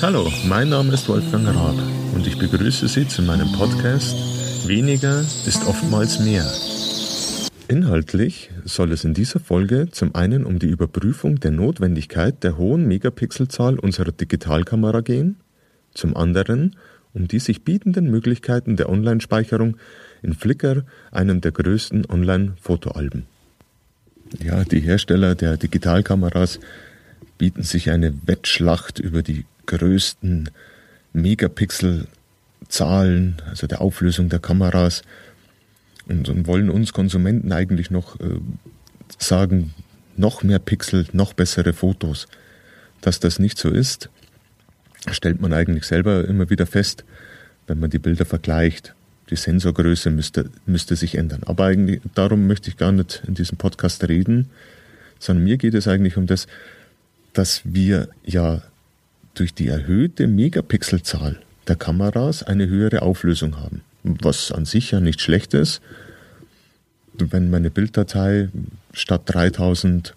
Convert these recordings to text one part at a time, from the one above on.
Hallo, mein Name ist Wolfgang Raab und ich begrüße Sie zu meinem Podcast Weniger ist oftmals mehr. Inhaltlich soll es in dieser Folge zum einen um die Überprüfung der Notwendigkeit der hohen Megapixelzahl unserer Digitalkamera gehen, zum anderen um die sich bietenden Möglichkeiten der Online-Speicherung in Flickr, einem der größten Online-Fotoalben. Ja, die Hersteller der Digitalkameras bieten sich eine Wettschlacht über die größten Megapixel-Zahlen, also der Auflösung der Kameras, und, und wollen uns Konsumenten eigentlich noch äh, sagen, noch mehr Pixel, noch bessere Fotos. Dass das nicht so ist, stellt man eigentlich selber immer wieder fest, wenn man die Bilder vergleicht. Die Sensorgröße müsste, müsste sich ändern. Aber eigentlich, darum möchte ich gar nicht in diesem Podcast reden, sondern mir geht es eigentlich um das, dass wir ja durch die erhöhte Megapixelzahl der Kameras eine höhere Auflösung haben. Was an sich ja nicht schlecht ist. Wenn meine Bilddatei statt 3000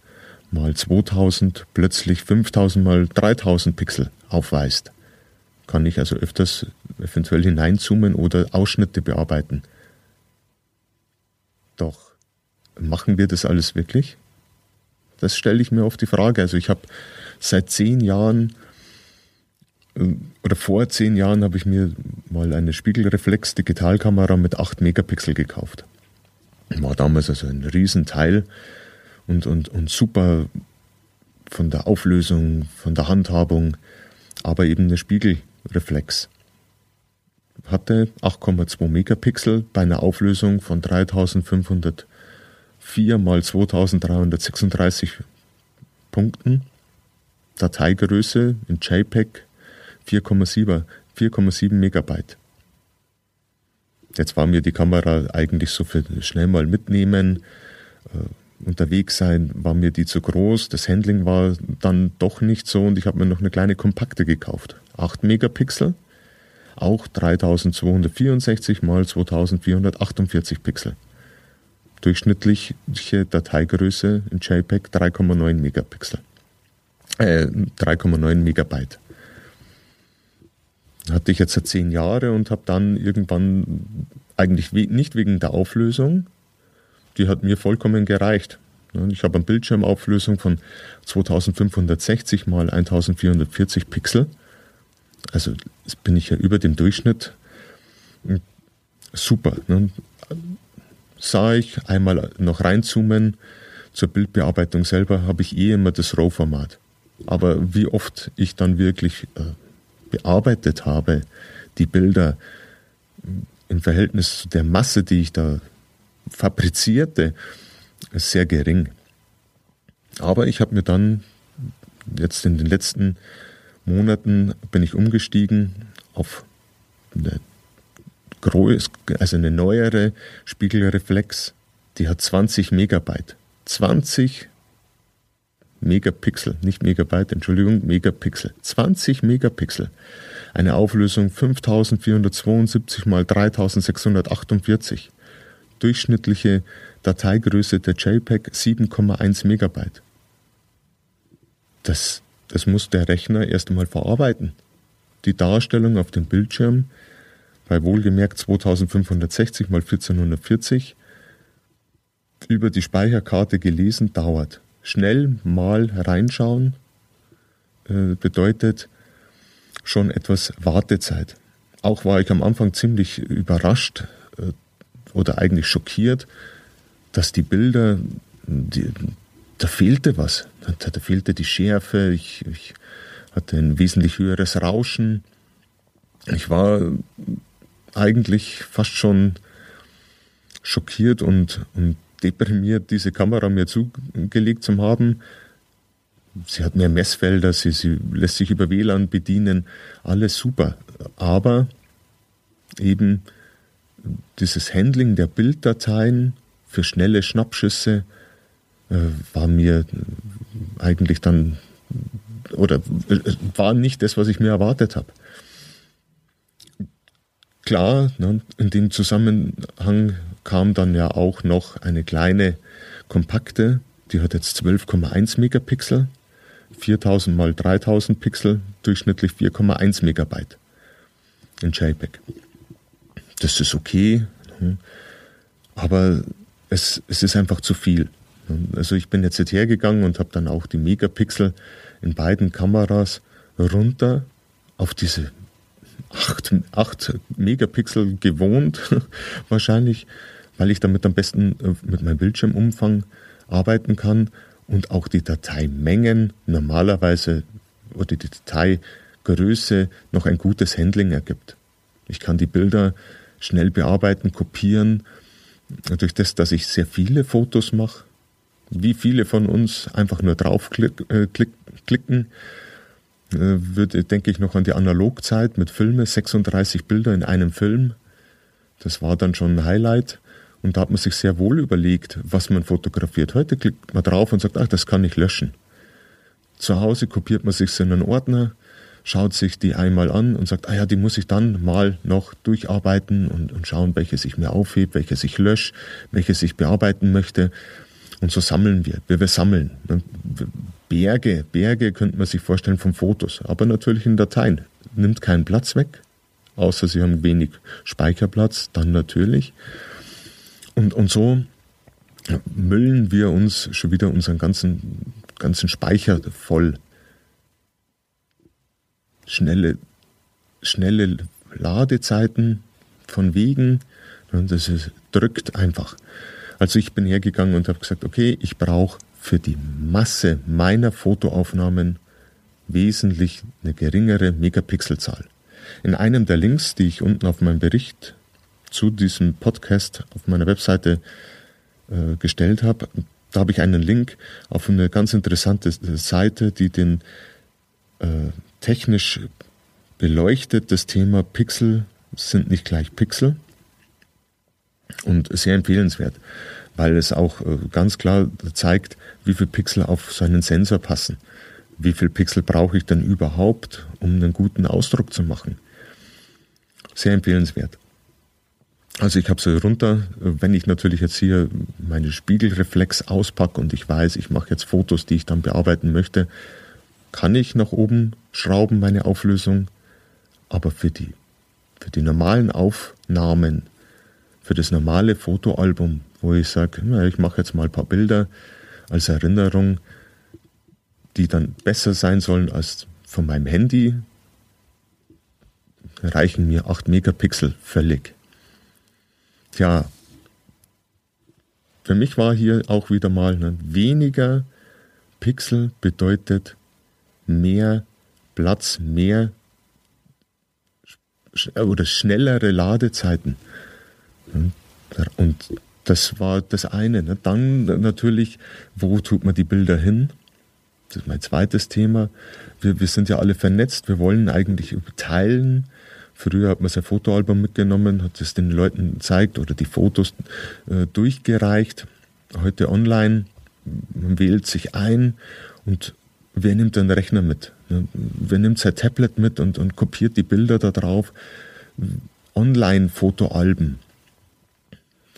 mal 2000 plötzlich 5000 mal 3000 Pixel aufweist, kann ich also öfters eventuell hineinzoomen oder Ausschnitte bearbeiten. Doch machen wir das alles wirklich? Das stelle ich mir oft die Frage. Also ich habe seit zehn Jahren äh, oder vor zehn Jahren habe ich mir mal eine Spiegelreflex Digitalkamera mit 8 Megapixel gekauft. War damals also ein Riesenteil und, und, und super von der Auflösung, von der Handhabung, aber eben eine Spiegelreflex. Hatte 8,2 Megapixel bei einer Auflösung von 3500 4 mal 2336 Punkten. Dateigröße in JPEG 4,7 4,7 Megabyte. Jetzt war mir die Kamera eigentlich so für schnell mal mitnehmen, äh, unterwegs sein, war mir die zu groß. Das Handling war dann doch nicht so und ich habe mir noch eine kleine kompakte gekauft. 8 Megapixel, auch 3264 mal 2448 Pixel durchschnittliche Dateigröße in JPEG 3,9 Megapixel. Äh, 3,9 Megabyte. Hatte ich jetzt seit zehn Jahre und habe dann irgendwann eigentlich nicht wegen der Auflösung, die hat mir vollkommen gereicht. Ich habe eine Bildschirmauflösung von 2560 mal 1440 Pixel. Also bin ich ja über dem Durchschnitt. Super sah ich, einmal noch reinzoomen. Zur Bildbearbeitung selber habe ich eh immer das RAW-Format. Aber wie oft ich dann wirklich äh, bearbeitet habe, die Bilder im Verhältnis zu der Masse, die ich da fabrizierte, ist sehr gering. Aber ich habe mir dann jetzt in den letzten Monaten bin ich umgestiegen auf eine also eine neuere Spiegelreflex, die hat 20 Megabyte. 20 Megapixel, nicht Megabyte, Entschuldigung, Megapixel. 20 Megapixel. Eine Auflösung 5472 mal 3648. Durchschnittliche Dateigröße der JPEG 7,1 Megabyte. Das, das muss der Rechner erst einmal verarbeiten. Die Darstellung auf dem Bildschirm bei wohlgemerkt 2560 mal 1440 über die Speicherkarte gelesen dauert. Schnell mal reinschauen äh, bedeutet schon etwas Wartezeit. Auch war ich am Anfang ziemlich überrascht äh, oder eigentlich schockiert, dass die Bilder, die, da fehlte was. Da, da fehlte die Schärfe, ich, ich hatte ein wesentlich höheres Rauschen. Ich war eigentlich fast schon schockiert und, und deprimiert, diese Kamera mir zugelegt zu haben. Sie hat mehr Messfelder, sie, sie lässt sich über WLAN bedienen, alles super. Aber eben dieses Handling der Bilddateien für schnelle Schnappschüsse äh, war mir eigentlich dann oder äh, war nicht das, was ich mir erwartet habe. Klar, ne, in dem Zusammenhang kam dann ja auch noch eine kleine kompakte, die hat jetzt 12,1 Megapixel, 4000 mal 3000 Pixel, durchschnittlich 4,1 Megabyte in JPEG. Das ist okay, hm. aber es, es ist einfach zu viel. Also ich bin jetzt hergegangen und habe dann auch die Megapixel in beiden Kameras runter auf diese 8, 8 Megapixel gewohnt, wahrscheinlich, weil ich damit am besten äh, mit meinem Bildschirmumfang arbeiten kann und auch die Dateimengen normalerweise oder die Dateigröße noch ein gutes Handling ergibt. Ich kann die Bilder schnell bearbeiten, kopieren. Durch das, dass ich sehr viele Fotos mache, wie viele von uns einfach nur draufklicken, äh, klicken, äh, würde, denke ich noch an die Analogzeit mit Filmen, 36 Bilder in einem Film. Das war dann schon ein Highlight. Und da hat man sich sehr wohl überlegt, was man fotografiert. Heute klickt man drauf und sagt, ach, das kann ich löschen. Zu Hause kopiert man sich in einen Ordner, schaut sich die einmal an und sagt, ah ja, die muss ich dann mal noch durcharbeiten und, und schauen, welche sich mir aufhebt, welche sich löscht, welche sich bearbeiten möchte. Und so sammeln wir. Wir, wir sammeln. Berge, Berge könnte man sich vorstellen von Fotos, aber natürlich in Dateien. Nimmt keinen Platz weg, außer sie haben wenig Speicherplatz, dann natürlich. Und, und so müllen wir uns schon wieder unseren ganzen, ganzen Speicher voll. Schnelle, schnelle Ladezeiten von Wegen, das ist, drückt einfach. Also ich bin hergegangen und habe gesagt, okay, ich brauche für die Masse meiner Fotoaufnahmen wesentlich eine geringere Megapixelzahl. In einem der Links, die ich unten auf meinem Bericht zu diesem Podcast auf meiner Webseite äh, gestellt habe, da habe ich einen Link auf eine ganz interessante Seite, die den äh, technisch beleuchtet, das Thema Pixel sind nicht gleich Pixel und sehr empfehlenswert, weil es auch äh, ganz klar zeigt, wie viel Pixel auf so einen Sensor passen. Wie viel Pixel brauche ich denn überhaupt, um einen guten Ausdruck zu machen? Sehr empfehlenswert. Also ich habe so runter, wenn ich natürlich jetzt hier meine Spiegelreflex auspacke und ich weiß, ich mache jetzt Fotos, die ich dann bearbeiten möchte, kann ich nach oben schrauben meine Auflösung, aber für die, für die normalen Aufnahmen, für das normale Fotoalbum, wo ich sage, ich mache jetzt mal ein paar Bilder als Erinnerung, die dann besser sein sollen als von meinem Handy, reichen mir 8 Megapixel völlig. Tja, für mich war hier auch wieder mal ne, weniger Pixel bedeutet mehr Platz, mehr oder schnellere Ladezeiten. Und das war das eine. Ne. Dann natürlich, wo tut man die Bilder hin? Das ist mein zweites Thema. Wir, wir sind ja alle vernetzt. Wir wollen eigentlich teilen, Früher hat man sein Fotoalbum mitgenommen, hat es den Leuten gezeigt oder die Fotos äh, durchgereicht. Heute online, man wählt sich ein und wer nimmt den Rechner mit? Ne? Wer nimmt sein Tablet mit und, und kopiert die Bilder da drauf? Online-Fotoalben.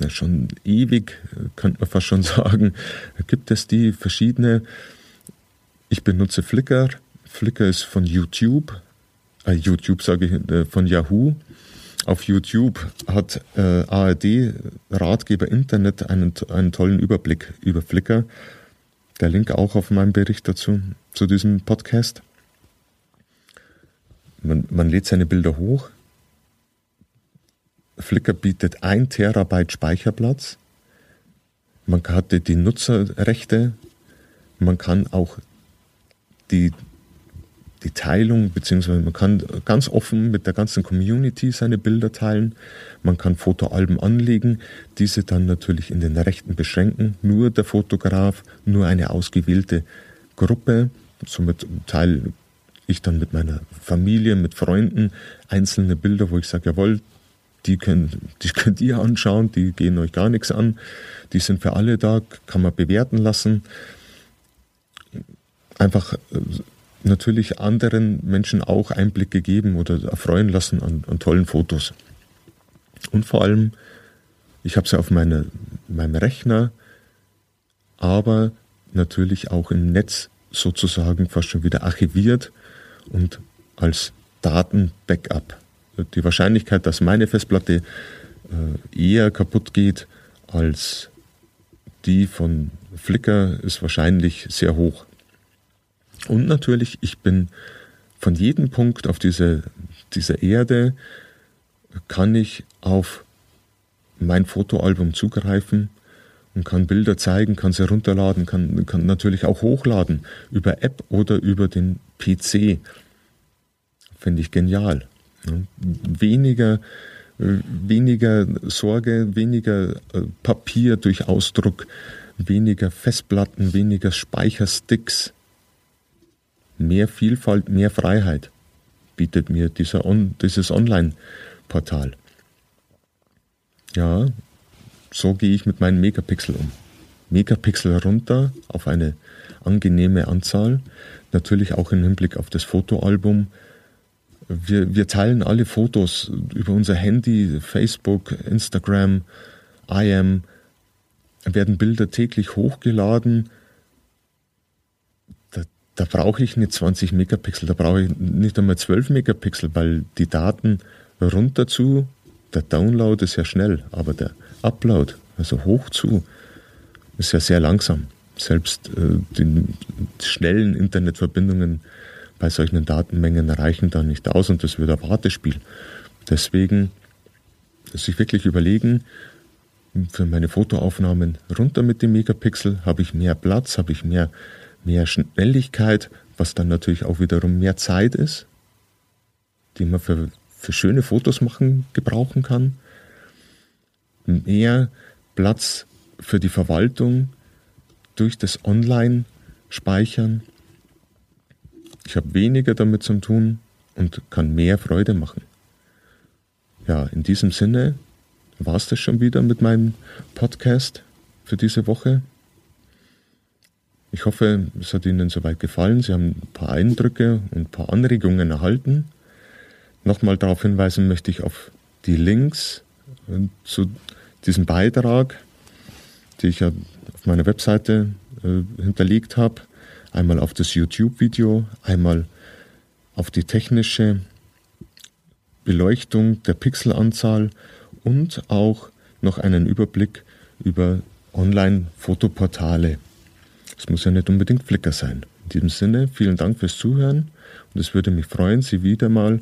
Ja, schon ewig, könnte man fast schon sagen, gibt es die verschiedene. Ich benutze Flickr. Flickr ist von YouTube, äh, YouTube sage ich, äh, von Yahoo. Auf YouTube hat äh, ARD Ratgeber Internet einen, einen tollen Überblick über Flickr. Der Link auch auf meinem Bericht dazu, zu diesem Podcast. Man, man lädt seine Bilder hoch. Flickr bietet ein Terabyte Speicherplatz. Man hat die Nutzerrechte. Man kann auch die die Teilung, beziehungsweise man kann ganz offen mit der ganzen Community seine Bilder teilen. Man kann Fotoalben anlegen, diese dann natürlich in den Rechten beschränken. Nur der Fotograf, nur eine ausgewählte Gruppe. Somit teile ich dann mit meiner Familie, mit Freunden einzelne Bilder, wo ich sage, jawohl, die, können, die könnt ihr anschauen, die gehen euch gar nichts an. Die sind für alle da, kann man bewerten lassen. Einfach äh, natürlich anderen Menschen auch Einblicke geben oder erfreuen lassen an, an tollen Fotos. Und vor allem, ich habe sie auf meine, meinem Rechner, aber natürlich auch im Netz sozusagen fast schon wieder archiviert und als Daten-Backup. Die Wahrscheinlichkeit, dass meine Festplatte äh, eher kaputt geht als die von Flickr, ist wahrscheinlich sehr hoch. Und natürlich, ich bin von jedem Punkt auf diese, dieser Erde, kann ich auf mein Fotoalbum zugreifen und kann Bilder zeigen, kann sie runterladen, kann, kann natürlich auch hochladen über App oder über den PC. Finde ich genial. Weniger, weniger Sorge, weniger äh, Papier durch Ausdruck, weniger Festplatten, weniger Speichersticks. Mehr Vielfalt, mehr Freiheit bietet mir dieser dieses Online-Portal. Ja, so gehe ich mit meinen Megapixel um. Megapixel runter auf eine angenehme Anzahl. Natürlich auch im Hinblick auf das Fotoalbum. Wir, wir teilen alle Fotos über unser Handy, Facebook, Instagram, IM, werden Bilder täglich hochgeladen. Da, da brauche ich nicht 20 Megapixel, da brauche ich nicht einmal 12 Megapixel, weil die Daten runter zu, der Download ist ja schnell, aber der Upload, also hoch zu, ist ja sehr langsam. Selbst äh, die schnellen Internetverbindungen bei solchen Datenmengen reichen da nicht aus und das wird ein Wartespiel. Deswegen sich wirklich überlegen, für meine Fotoaufnahmen runter mit dem Megapixel, habe ich mehr Platz, habe ich mehr, mehr Schnelligkeit, was dann natürlich auch wiederum mehr Zeit ist, die man für, für schöne Fotos machen gebrauchen kann mehr Platz für die Verwaltung durch das Online-Speichern. Ich habe weniger damit zu tun und kann mehr Freude machen. Ja, in diesem Sinne war es das schon wieder mit meinem Podcast für diese Woche. Ich hoffe, es hat Ihnen soweit gefallen. Sie haben ein paar Eindrücke und ein paar Anregungen erhalten. Nochmal darauf hinweisen möchte ich auf die Links zu diesem Beitrag, den ich ja auf meiner Webseite äh, hinterlegt habe, einmal auf das YouTube-Video, einmal auf die technische Beleuchtung der Pixelanzahl und auch noch einen Überblick über Online-Fotoportale. Es muss ja nicht unbedingt Flickr sein. In diesem Sinne, vielen Dank fürs Zuhören und es würde mich freuen, Sie wieder mal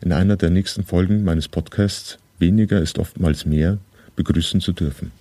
in einer der nächsten Folgen meines Podcasts Weniger ist oftmals mehr begrüßen zu dürfen.